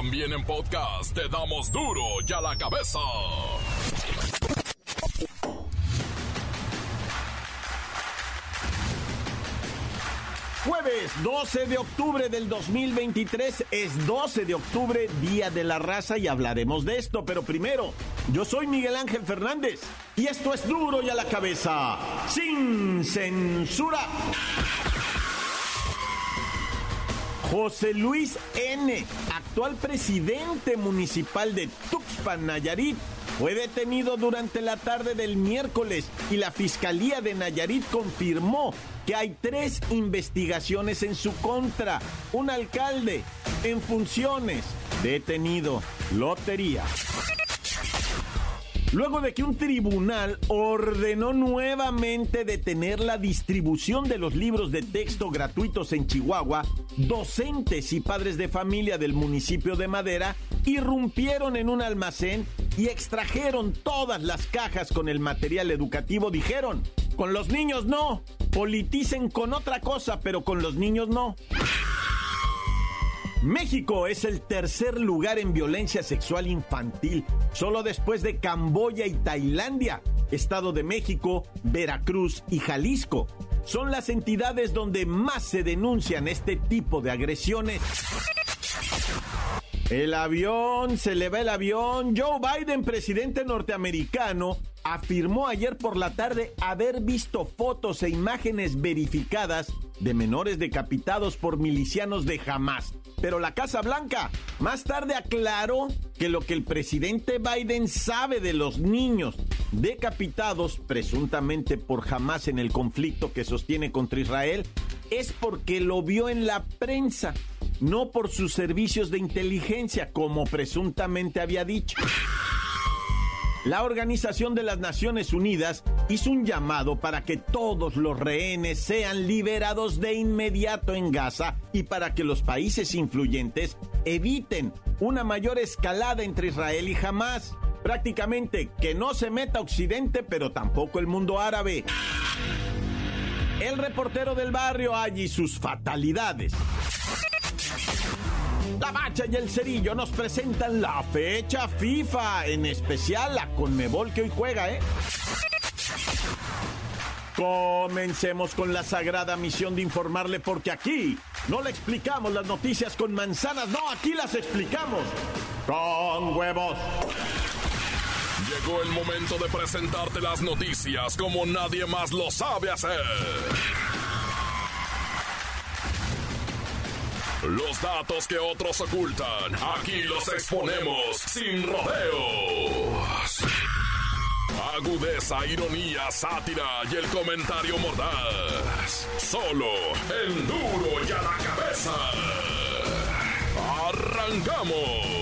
También en podcast te damos duro y a la cabeza. Jueves 12 de octubre del 2023 es 12 de octubre, Día de la Raza y hablaremos de esto, pero primero, yo soy Miguel Ángel Fernández y esto es duro y a la cabeza, sin censura. José Luis N., actual presidente municipal de Tuxpan, Nayarit, fue detenido durante la tarde del miércoles y la Fiscalía de Nayarit confirmó que hay tres investigaciones en su contra. Un alcalde en funciones detenido. Lotería. Luego de que un tribunal ordenó nuevamente detener la distribución de los libros de texto gratuitos en Chihuahua, docentes y padres de familia del municipio de Madera irrumpieron en un almacén y extrajeron todas las cajas con el material educativo. Dijeron, con los niños no, politicen con otra cosa, pero con los niños no. México es el tercer lugar en violencia sexual infantil, solo después de Camboya y Tailandia. Estado de México, Veracruz y Jalisco son las entidades donde más se denuncian este tipo de agresiones. El avión, se le va el avión. Joe Biden, presidente norteamericano, afirmó ayer por la tarde haber visto fotos e imágenes verificadas de menores decapitados por milicianos de Hamas. Pero la Casa Blanca más tarde aclaró que lo que el presidente Biden sabe de los niños decapitados presuntamente por Hamas en el conflicto que sostiene contra Israel es porque lo vio en la prensa no por sus servicios de inteligencia, como presuntamente había dicho. La Organización de las Naciones Unidas hizo un llamado para que todos los rehenes sean liberados de inmediato en Gaza y para que los países influyentes eviten una mayor escalada entre Israel y Hamas. Prácticamente que no se meta Occidente, pero tampoco el mundo árabe. El reportero del barrio allí sus fatalidades. La Bacha y el Cerillo nos presentan la fecha FIFA, en especial la Conmebol que hoy juega, ¿eh? Comencemos con la sagrada misión de informarle porque aquí no le explicamos las noticias con manzanas, no, aquí las explicamos con huevos. Llegó el momento de presentarte las noticias como nadie más lo sabe hacer. Los datos que otros ocultan, aquí los exponemos sin rodeos. Agudeza, ironía, sátira y el comentario mordaz. Solo el duro y a la cabeza. ¡Arrancamos!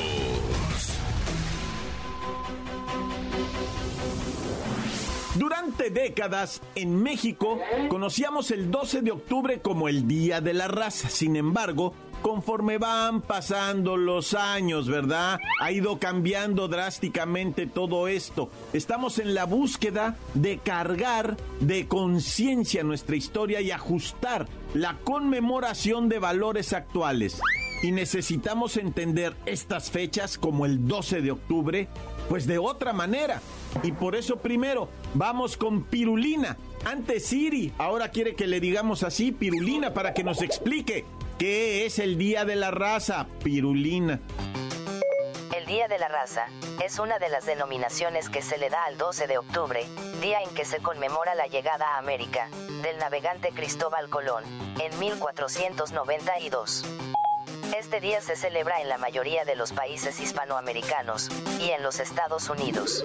Durante décadas en México conocíamos el 12 de octubre como el Día de la Raza. Sin embargo, conforme van pasando los años, ¿verdad? Ha ido cambiando drásticamente todo esto. Estamos en la búsqueda de cargar de conciencia nuestra historia y ajustar la conmemoración de valores actuales. Y necesitamos entender estas fechas como el 12 de octubre, pues de otra manera. Y por eso primero vamos con Pirulina. Antes Siri, ahora quiere que le digamos así, Pirulina, para que nos explique ¿Qué es el Día de la Raza, Pirulina? El Día de la Raza es una de las denominaciones que se le da al 12 de octubre, día en que se conmemora la llegada a América del navegante Cristóbal Colón en 1492. Este día se celebra en la mayoría de los países hispanoamericanos y en los Estados Unidos.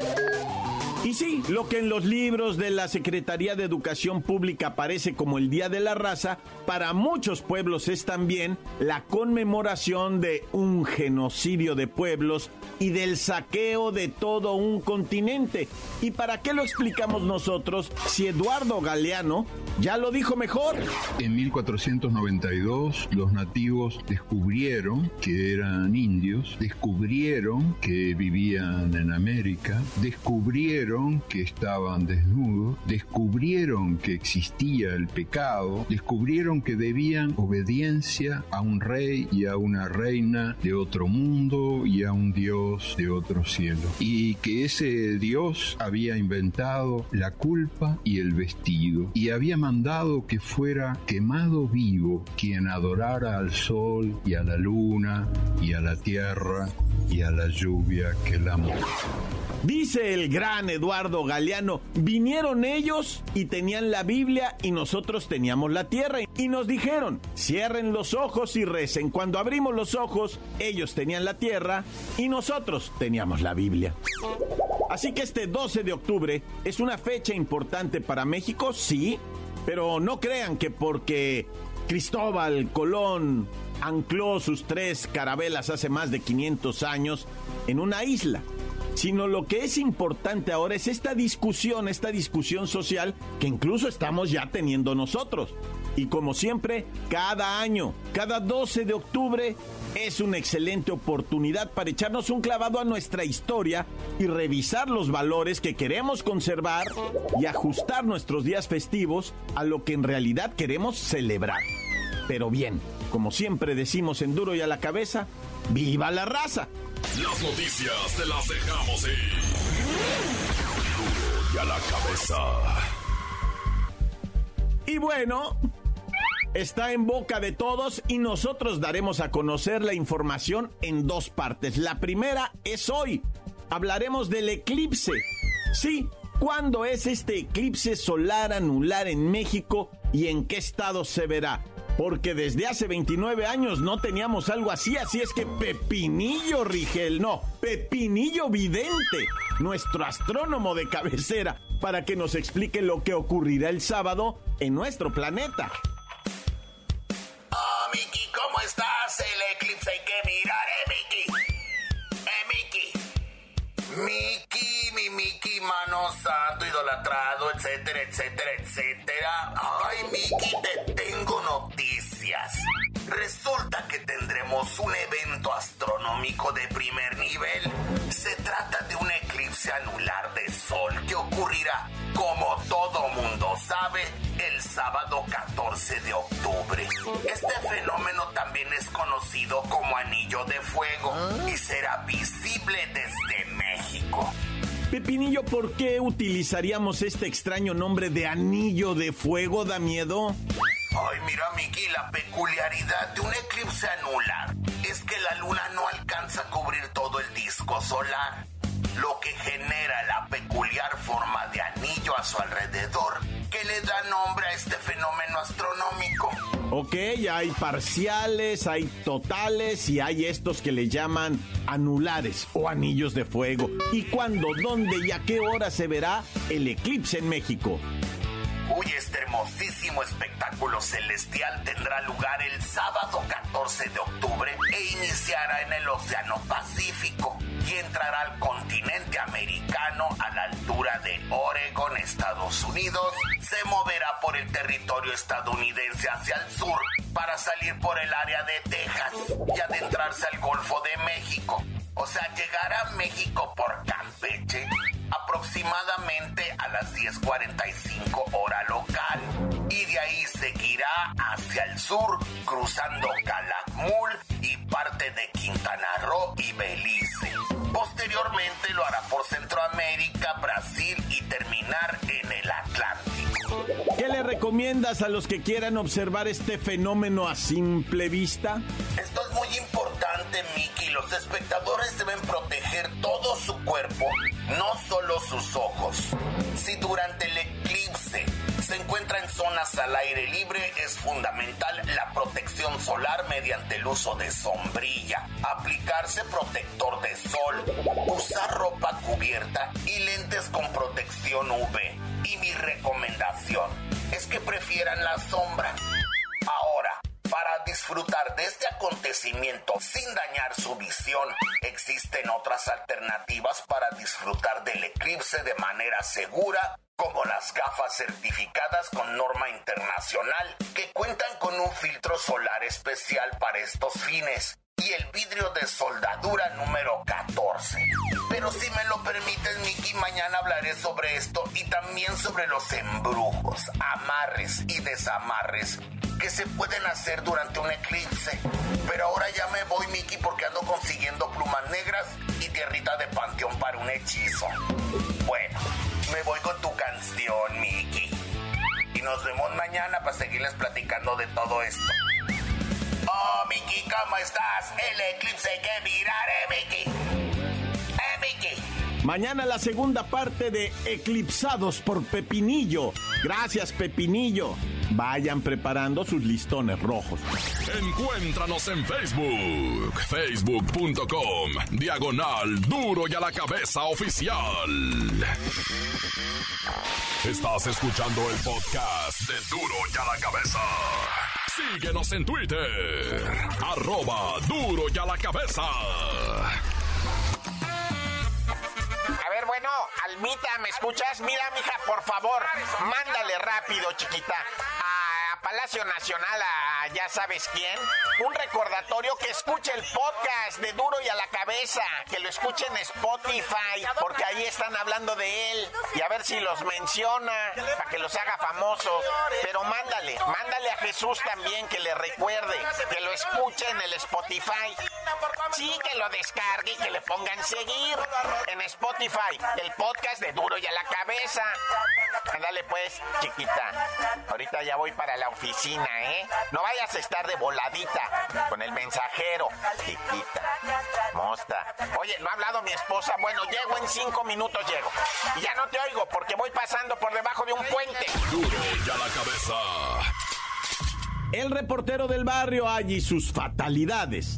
Y sí, lo que en los libros de la Secretaría de Educación Pública aparece como el Día de la Raza, para muchos pueblos es también la conmemoración de un genocidio de pueblos y del saqueo de todo un continente. ¿Y para qué lo explicamos nosotros si Eduardo Galeano ya lo dijo mejor? En 1492 los nativos descubrieron que eran indios, descubrieron que vivían en América, descubrieron que estaban desnudos, descubrieron que existía el pecado, descubrieron que debían obediencia a un rey y a una reina de otro mundo y a un Dios de otro cielo. Y que ese Dios había inventado la culpa y el vestido y había mandado que fuera quemado vivo quien adorara al sol y a la luna y a la tierra y a la lluvia que la moja. Dice el gran Eduardo Galeano, vinieron ellos y tenían la Biblia y nosotros teníamos la tierra y nos dijeron, cierren los ojos y recen. Cuando abrimos los ojos, ellos tenían la tierra y nosotros teníamos la Biblia. Así que este 12 de octubre es una fecha importante para México, sí, pero no crean que porque Cristóbal Colón ancló sus tres carabelas hace más de 500 años en una isla sino lo que es importante ahora es esta discusión, esta discusión social que incluso estamos ya teniendo nosotros. Y como siempre, cada año, cada 12 de octubre, es una excelente oportunidad para echarnos un clavado a nuestra historia y revisar los valores que queremos conservar y ajustar nuestros días festivos a lo que en realidad queremos celebrar. Pero bien, como siempre decimos en duro y a la cabeza, ¡viva la raza! Las noticias te las dejamos ir. Y a la cabeza. Y bueno, está en boca de todos y nosotros daremos a conocer la información en dos partes. La primera es hoy. Hablaremos del eclipse. Sí, ¿cuándo es este eclipse solar anular en México y en qué estado se verá? Porque desde hace 29 años no teníamos algo así, así es que Pepinillo Rigel, no, Pepinillo Vidente, nuestro astrónomo de cabecera, para que nos explique lo que ocurrirá el sábado en nuestro planeta. Oh, Miki, ¿cómo estás? El eclipse hay que mirar, eh, Miki. Eh, Miki. Miki, mi Miki, mano santo, idolatrado, etcétera, etcétera, etcétera. Ay, Miki, te astronómico de primer nivel. Se trata de un eclipse anular de sol que ocurrirá, como todo mundo sabe, el sábado 14 de octubre. Este fenómeno también es conocido como anillo de fuego y será visible desde México. Pepinillo, ¿por qué utilizaríamos este extraño nombre de anillo de fuego? ¿Da miedo? Ay, mira, Miki, la peculiaridad de un eclipse anular es que la luna no disco solar, lo que genera la peculiar forma de anillo a su alrededor que le da nombre a este fenómeno astronómico. Ok, hay parciales, hay totales y hay estos que le llaman anulares o anillos de fuego. ¿Y cuándo, dónde y a qué hora se verá el eclipse en México? Uy, este hermosísimo espectáculo celestial tendrá lugar el sábado 14 de octubre e iniciará en el Océano Pacífico y entrará al continente americano a la altura de Oregon, Estados Unidos. Se moverá por el territorio estadounidense hacia el sur para salir por el área de Texas y adentrarse al Golfo de México. O sea, llegará a México por Campeche aproximadamente a las 10.45 hora local y de ahí seguirá hacia el sur cruzando recomiendas a los que quieran observar este fenómeno a simple vista? Esto es muy importante, Mickey. Los espectadores deben proteger todo su cuerpo, no solo sus ojos. Si durante el eclipse se encuentra en zonas al aire libre, es fundamental la protección solar mediante el uso de sombrilla, aplicarse protector de sol, usar ropa cubierta y lentes con protección UV. Y mi recomendación es que prefieran la sombra. Ahora, para disfrutar de este acontecimiento sin dañar su visión, existen otras alternativas para disfrutar del eclipse de manera segura, como las gafas certificadas con norma internacional, que cuentan con un filtro solar especial para estos fines y el vidrio de soldadura número 14. Pero si me lo permites, Mickey, mañana hablaré sobre esto y también sobre los embrujos, amarres y desamarres que se pueden hacer durante un eclipse. Pero ahora ya me voy, Mickey, porque ando consiguiendo plumas negras y tierrita de panteón para un hechizo. Bueno, me voy con tu canción, Mickey. Y nos vemos mañana para seguirles platicando de todo esto. Oh, Mickey, ¿cómo estás? El eclipse que miraré, Mickey. Eh, Mickey. Mañana la segunda parte de Eclipsados por Pepinillo. Gracias, Pepinillo. Vayan preparando sus listones rojos. Encuéntranos en Facebook, facebook.com, diagonal duro y a la cabeza oficial. Estás escuchando el podcast de duro y a la cabeza. Síguenos en Twitter, arroba duro y a la cabeza. A ver, bueno, Almita, ¿me escuchas? Mira, mija, por favor, mándale rápido, chiquita, a Palacio Nacional, a ya sabes quién, un recordatorio que escuche el podcast de Duro y a la Cabeza, que lo escuche en Spotify, porque ahí están hablando de él, y a ver si los menciona, para que los haga famosos. Pero mándale, mándale a Jesús también, que le recuerde, que lo escuche en el Spotify. Sí, que lo descargue y que le pongan seguir en Spotify, el podcast de Duro y a la Cabeza. Ándale pues, chiquita. Ahorita ya voy para la oficina, ¿eh? No vayas a estar de voladita con el mensajero, chiquita. Mosta. Oye, ¿no ha hablado mi esposa? Bueno, llego en cinco minutos, llego. Y ya no te oigo porque voy pasando por debajo de un puente. Duro y a la cabeza. El reportero del barrio allí sus fatalidades.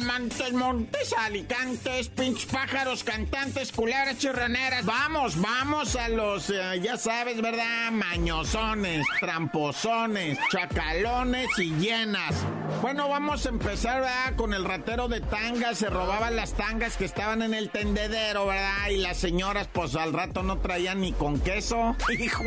Ay, Montes, alicantes, pinches pájaros, cantantes, culebras, chirraneras. Vamos, vamos a los, eh, ya sabes, ¿verdad? Mañosones, tramposones, chacalones y llenas. Bueno, vamos a empezar, ¿verdad? Con el ratero de tangas. Se robaban las tangas que estaban en el tendedero, ¿verdad? Y las señoras, pues al rato no traían ni con queso. Hijo.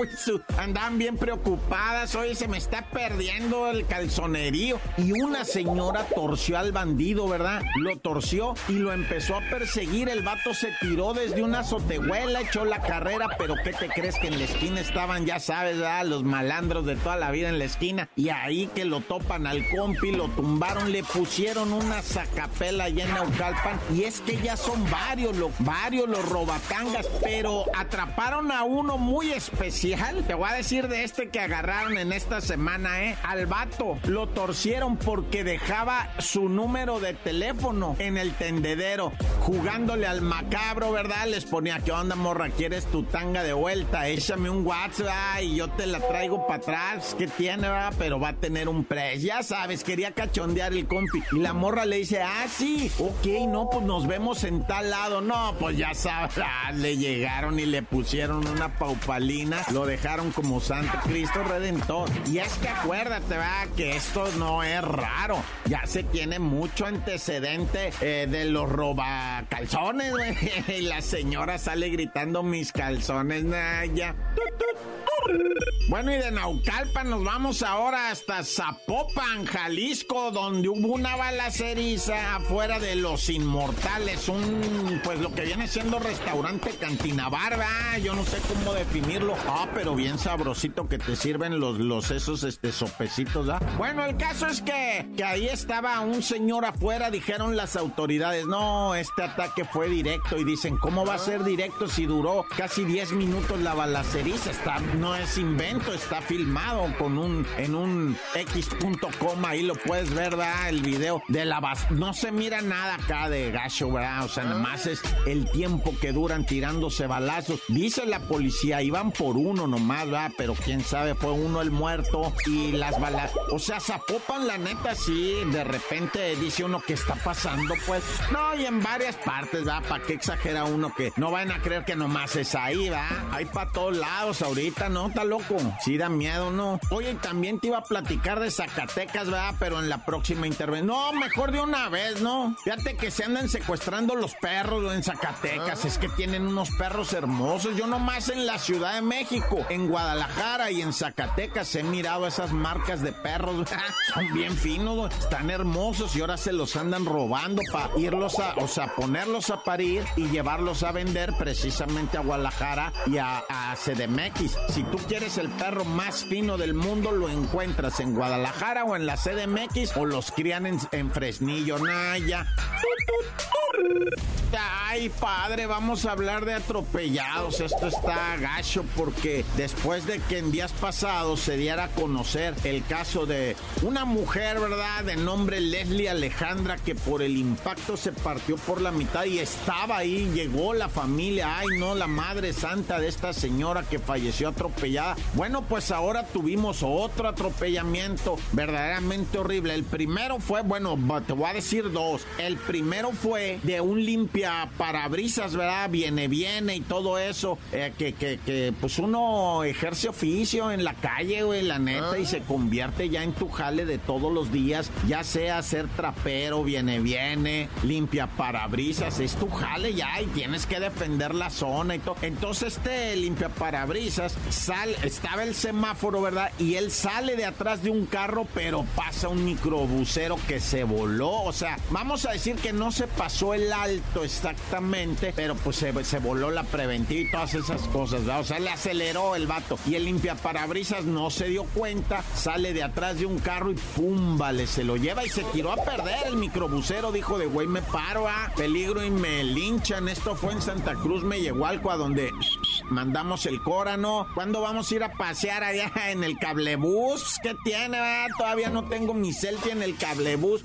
Andaban bien preocupadas. Oye, se me está perdiendo el calzonerío. Y una señora torció al bandido, ¿verdad? Lo torció y lo empezó a perseguir. El vato se tiró desde una azotehuela, echó la carrera. Pero ¿qué te crees que en la esquina estaban, ya sabes. Los malandros de toda la vida en la esquina. Y ahí que lo topan al compi, lo tumbaron, le pusieron una sacapela allá en Naucalpan. Y es que ya son varios, lo, varios los robatangas, pero atraparon a uno muy especial. Te voy a decir de este que agarraron en esta semana, ¿eh? Al vato lo torcieron porque dejaba su número de teléfono en el tendedero, jugándole al macabro, ¿verdad? Les ponía, ¿qué onda, morra? ¿Quieres tu tanga de vuelta? Échame un WhatsApp y yo te la traigo para atrás. ¿Qué tiene, verdad? Pero va a tener un precio. Ya sabes, quería cachondear el compi. Y la morra le dice, ah, sí, ok, no, pues nos vemos en tal lado. No, pues ya sabes, ah, le llegaron y le pusieron una paupalina. Lo dejaron como Santo Cristo Redentor. Y es que acuérdate, va, que esto no es raro. Ya se tiene mucho antecedente eh, de los robacalzones, güey. Y la señora sale gritando mis calzones, nah, ya. Tut, tut. Bueno, y de Naucalpan nos vamos ahora hasta Zapopan, Jalisco, donde hubo una balaceriza afuera de Los Inmortales, un, pues lo que viene siendo restaurante cantina barba, yo no sé cómo definirlo. Ah, pero bien sabrosito que te sirven los, los esos, este, sopecitos, ¿ah? Bueno, el caso es que, que ahí estaba un señor afuera, dijeron las autoridades, no, este ataque fue directo y dicen, ¿cómo va a ser directo si duró casi 10 minutos la balaceriza? Está, no es invento, está filmado con un, en un x.com, ahí lo puedes ver, ¿verdad? El video de la no se mira nada acá de gacho, ¿verdad? O sea, nada más es el tiempo que duran tirándose balazos. Dice la policía, iban por uno nomás, ¿verdad? Pero quién sabe, fue uno el muerto y las balas, o sea, Zapopan, la neta, sí, de repente dice uno que está pasando, pues, no, y en varias partes, ¿verdad? ¿Para qué exagera uno que no van a creer que nomás es ahí, ¿verdad? Hay para todos lados ahorita, ¿no? Está loco. Sí da miedo, ¿no? Oye, también te iba a platicar de Zacatecas, ¿verdad? Pero en la próxima intervención. No, mejor de una vez, ¿no? Fíjate que se andan secuestrando los perros en Zacatecas. Es que tienen unos perros hermosos. Yo nomás en la Ciudad de México, en Guadalajara y en Zacatecas he mirado esas marcas de perros. Son bien finos, están hermosos y ahora se los andan robando para irlos a, o sea, ponerlos a parir y llevarlos a vender precisamente a Guadalajara y a, a CDMX. Tú quieres el perro más fino del mundo, lo encuentras en Guadalajara o en la CDMX o los crían en, en Fresnillo, Naya. Ay, padre, vamos a hablar de atropellados. Esto está gacho porque después de que en días pasados se diera a conocer el caso de una mujer, ¿verdad? De nombre Leslie Alejandra, que por el impacto se partió por la mitad y estaba ahí, llegó la familia. Ay, no, la madre santa de esta señora que falleció atropellada. Bueno, pues ahora tuvimos otro atropellamiento verdaderamente horrible. El primero fue, bueno, te voy a decir dos. El primero fue de un limpia parabrisas, ¿verdad? Viene, viene y todo eso. Eh, que, que, que, pues uno ejerce oficio en la calle, güey, la neta, y se convierte ya en tu jale de todos los días, ya sea ser trapero, viene, viene, limpia parabrisas, es tu jale ya y tienes que defender la zona y todo. Entonces este limpia parabrisas, sal, estaba el semáforo, ¿verdad? Y él sale de atrás de un carro, pero pasa un microbusero que se voló. O sea, vamos a decir que no se pasó el alto exactamente, pero pues se, voló la preventiva y todas esas cosas, ¿verdad? O sea, le aceleró el vato. Y el limpia parabrisas no se dio cuenta, sale de atrás de un carro y pum, vale, se lo lleva y se tiró a perder. El microbusero dijo de güey, me paro a peligro y me linchan. Esto fue en Santa Cruz, me llegó algo a donde mandamos el Córano. ¿Cuándo vamos a ir a pasear allá en el cablebús? ¿Qué tiene? Ah, todavía no tengo mi selfie en el cablebús.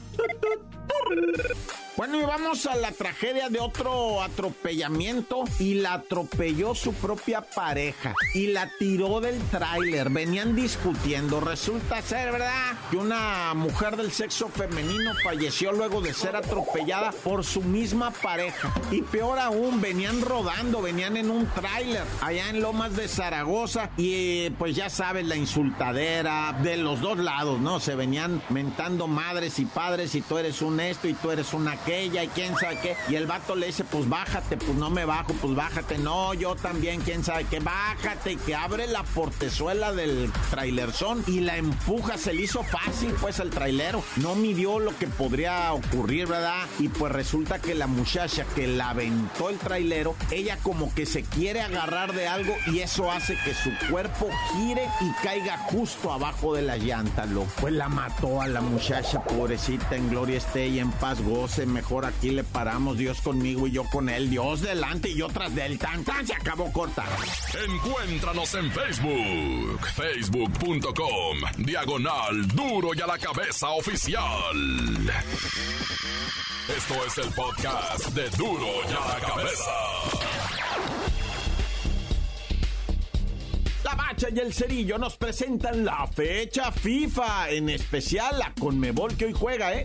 Bueno, y vamos a la tragedia de otro atropellamiento y la atropelló su propia pareja y la tiró del tráiler. Venían discutiendo. Resulta ser, ¿verdad? Que una mujer del sexo femenino falleció luego de ser atropellada por su misma pareja. Y peor aún, venían rodando, venían en un tráiler allá en Lomas de Zaragoza y pues ya sabes, la insultadera de los dos lados, ¿no? Se venían mentando madres y padres y tú eres un esto y tú eres una aquella y quién sabe qué. Y el vato le dice, pues bájate, pues no me bajo, pues bájate. No, yo también, quién sabe qué, bájate. Que abre la portezuela del trailerzón y la empuja. Se le hizo fácil, pues, el trailero. No midió lo que podría ocurrir, ¿verdad? Y pues resulta que la muchacha que la aventó el trailero, ella como que se quiere agarrar de algo y eso hace que su cuerpo gire y caiga justo abajo de la llanta, loco. Pues la mató a la muchacha, pobrecita, en gloria esté y en paz goce. Mejor aquí le paramos, Dios conmigo y yo con él. Dios delante y yo tras del tan tan se acabó corta. Encuéntranos en Facebook, facebook.com, diagonal duro y a la cabeza oficial. Esto es el podcast de duro y a la cabeza. La Bacha y el Cerillo nos presentan la fecha FIFA, en especial la Conmebol que hoy juega, ¿eh?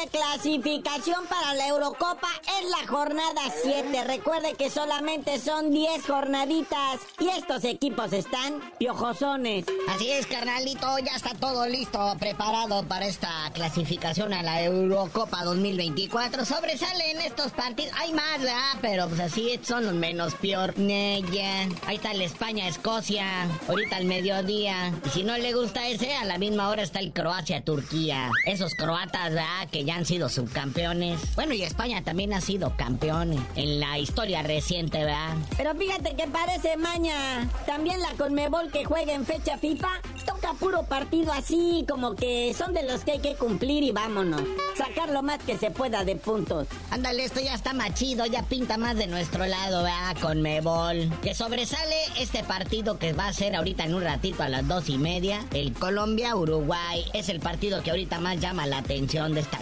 de clasificación para la Eurocopa es la jornada 7. Recuerde que solamente son 10 jornaditas y estos equipos están piojosones. Así es, carnalito, ya está todo listo, preparado para esta clasificación a la Eurocopa 2024. Sobresalen estos partidos, hay más, ¿verdad? Pero pues así son los menos peor. Ahí está el España-Escocia, ahorita al mediodía. Y si no le gusta ese, a la misma hora está el Croacia-Turquía. Esos croatas, ¿verdad? Que ya han sido subcampeones. Bueno, y España también ha sido campeón en la historia reciente, ¿verdad? Pero fíjate que parece maña. También la Conmebol que juega en fecha FIFA toca puro partido así, como que son de los que hay que cumplir y vámonos. Sacar lo más que se pueda de puntos. Ándale, esto ya está más chido, ya pinta más de nuestro lado, ¿verdad? Conmebol. Que sobresale este partido que va a ser ahorita en un ratito a las dos y media. El Colombia-Uruguay. Es el partido que ahorita más llama la atención de esta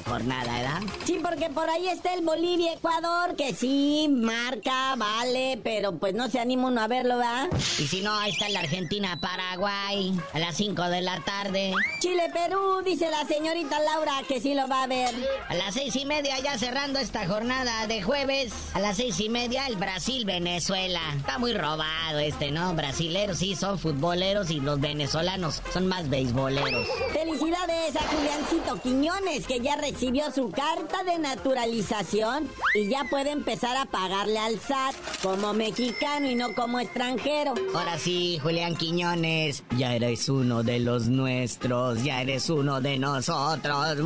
Sí, porque por ahí está el Bolivia-Ecuador, que sí, marca, vale, pero pues no se anima uno a verlo, ¿verdad? Y si no, ahí está la Argentina-Paraguay. A las 5 de la tarde. Chile-Perú, dice la señorita Laura que sí lo va a ver. A las seis y media, ya cerrando esta jornada de jueves, a las seis y media, el Brasil-Venezuela. Está muy robado este, ¿no? Brasileros sí son futboleros y los venezolanos son más beisboleros. Felicidades a Juliancito Quiñones, que ya su carta de naturalización y ya puede empezar a pagarle al SAT como mexicano y no como extranjero. Ahora sí, Julián Quiñones, ya eres uno de los nuestros, ya eres uno de nosotros.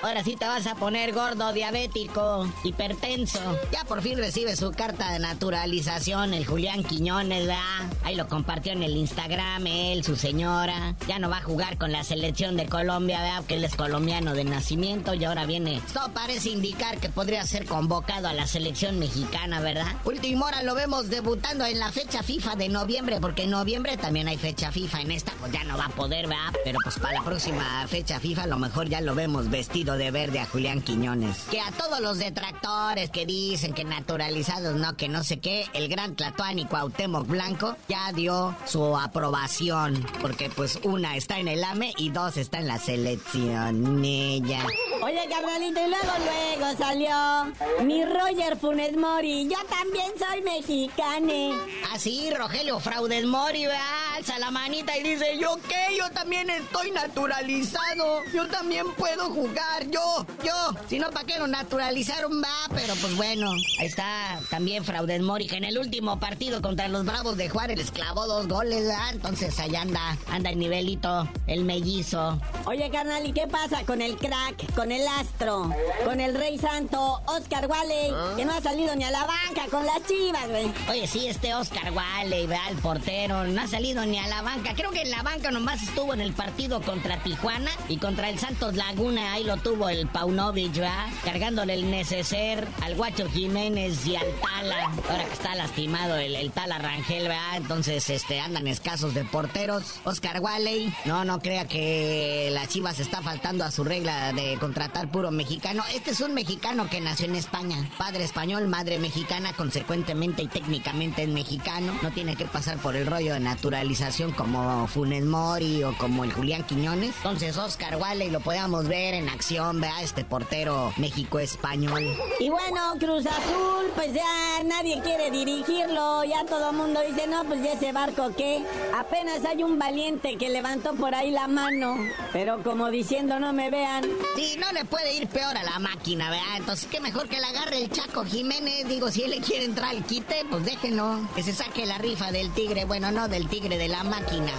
Ahora sí te vas a poner gordo, diabético, hipertenso. Ya por fin recibe su carta de naturalización el Julián Quiñones, ¿verdad? Ahí lo compartió en el Instagram, él, su señora. Ya no va a jugar con la selección de Colombia, ¿verdad? Porque él es colombiano de nacimiento y ahora viene. Esto parece indicar que podría ser convocado a la selección mexicana, ¿verdad? Último hora lo vemos debutando en la fecha FIFA de noviembre, porque en noviembre también hay fecha FIFA. En esta, pues ya no va a poder, ¿verdad? Pero pues para la próxima fecha FIFA, a lo mejor ya lo vemos vestido de verde a Julián Quiñones. Que a todos los detractores que dicen que naturalizados no, que no sé qué, el gran Tlatuani Cuauhtémoc Blanco ya dio su aprobación. Porque pues una está en el AME y dos está en la selección. Ella. Oye, carnalito, y luego, luego salió mi Roger Funes Mori. Yo también soy mexicane. Así, Rogelio Fraudes Mori, ¿verdad? Alza la manita y dice, ¿yo qué? Yo también estoy naturalizado. Yo también puedo jugar. Yo, yo. Si no, ¿para qué lo naturalizaron? Va, pero pues bueno. Ahí está también Fraudes Mori, que en el último partido contra los Bravos de Juárez les clavó dos goles, ¿verdad? Entonces allá anda, anda el nivelito, el mellizo. Oye, carnal, ¿y qué pasa con el crack, con el astro, con el rey santo, Oscar Wally, que no ha salido ni a la banca con las chivas, güey? Oye, sí, este Oscar Wally, ¿verdad? El portero, no ha salido ni a la banca. Creo que en la banca nomás estuvo en el partido contra Tijuana y contra el Santos Laguna. Ahí lo tuvo el Paunovic, ¿verdad? Cargándole el neceser al Guacho Jiménez y al Tala. Ahora que está lastimado el, el Tala Rangel, ¿verdad? Entonces, este, andan escasos de porteros. Oscar Wally, no, no crea que la Chivas está faltando a su regla de contratar puro mexicano. Este es un mexicano que nació en España. Padre español, madre mexicana, consecuentemente y técnicamente es mexicano. No tiene que pasar por el rollo de naturalización como Funes Mori o como el Julián Quiñones. Entonces, Oscar Wally lo podíamos ver en acción, vea este portero México-español. Y bueno, Cruz Azul, pues ya nadie quiere dirigirlo. Ya todo el mundo dice, no, pues ya ese barco qué. Apenas hay un valiente que levantó por ahí la mano. Pero como diciendo, no me vean. Sí, no le puede ir peor a la máquina, ¿verdad? Entonces, qué mejor que le agarre el Chaco Jiménez. Digo, si él le quiere entrar al quite, pues déjenlo. Que se saque la rifa del tigre. Bueno, no del tigre, de la máquina.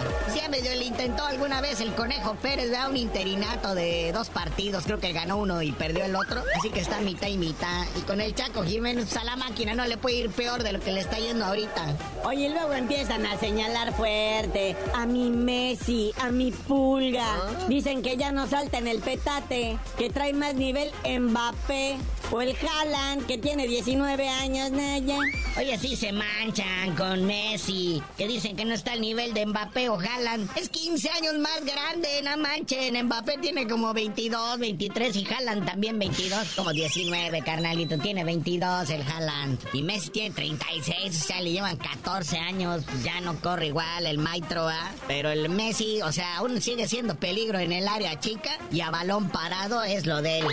A medio le intentó alguna vez el Conejo Pérez, da un interinato de dos partidos. Creo que ganó uno y perdió el otro. Así que está mitad y mitad. Y con el Chaco Jiménez a la máquina no le puede ir peor de lo que le está yendo ahorita. Oye, y luego empiezan a señalar fuerte a mi Messi, a mi Pulga. Dicen que ya no salta en el petate, que trae más nivel Mbappé. O el Haaland, que tiene 19 años, Naya. Oye, sí se manchan con Messi, que dicen que no está al nivel de Mbappé o Haaland. Es 15 años más grande, no manchen. Mbappé tiene como 22, 23 y Haaland también 22, como 19, carnalito. Tiene 22 el Haaland. Y Messi tiene 36, o sea, le llevan 14 años. Pues ya no corre igual el Maitro, ¿ah? Pero el Messi, o sea, aún sigue siendo peligro en el área chica y a balón parado es lo de él.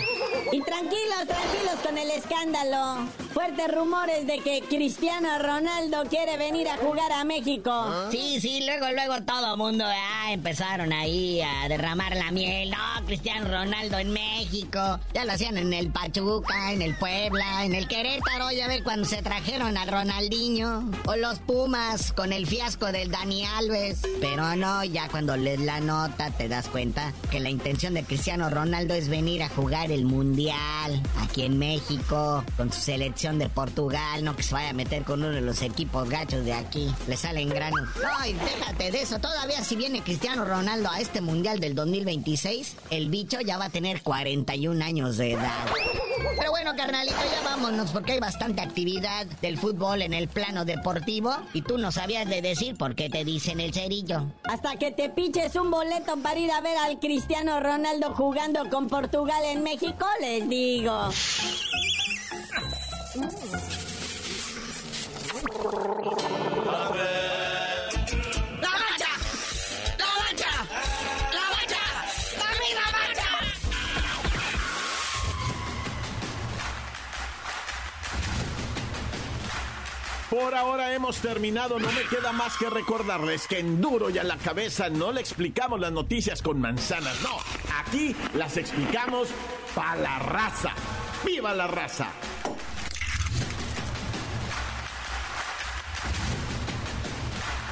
Y tranquilos, tranquilos con el escándalo. Fuertes rumores de que Cristiano Ronaldo quiere venir a jugar a México. Sí, sí, luego, luego todo mundo ah, empezaron ahí a derramar la miel. No, Cristiano Ronaldo en México. Ya lo hacían en el Pachuca, en el Puebla, en el Querétaro. Ya ver cuando se trajeron al Ronaldinho. O los Pumas con el fiasco del Dani Alves. Pero no, ya cuando lees la nota te das cuenta que la intención de Cristiano Ronaldo es venir a jugar el Mundial aquí en México con su selección de Portugal. No que se vaya a meter con uno de los equipos gachos de aquí. Le salen granos. No, y déjate de eso. Todavía si viene Cristiano Ronaldo a este Mundial del 2026, el bicho ya va a tener 41 años de edad. Pero bueno, carnalito, ya vámonos porque hay bastante actividad del fútbol en el plano deportivo y tú no sabías de decir por qué te dicen el cerillo. Hasta que te piches un boleto para ir a ver al Cristiano Ronaldo jugando con Portugal en México, les digo. Por ahora hemos terminado, no me queda más que recordarles que en duro y a la cabeza no le explicamos las noticias con manzanas, no, aquí las explicamos para la raza. ¡Viva la raza!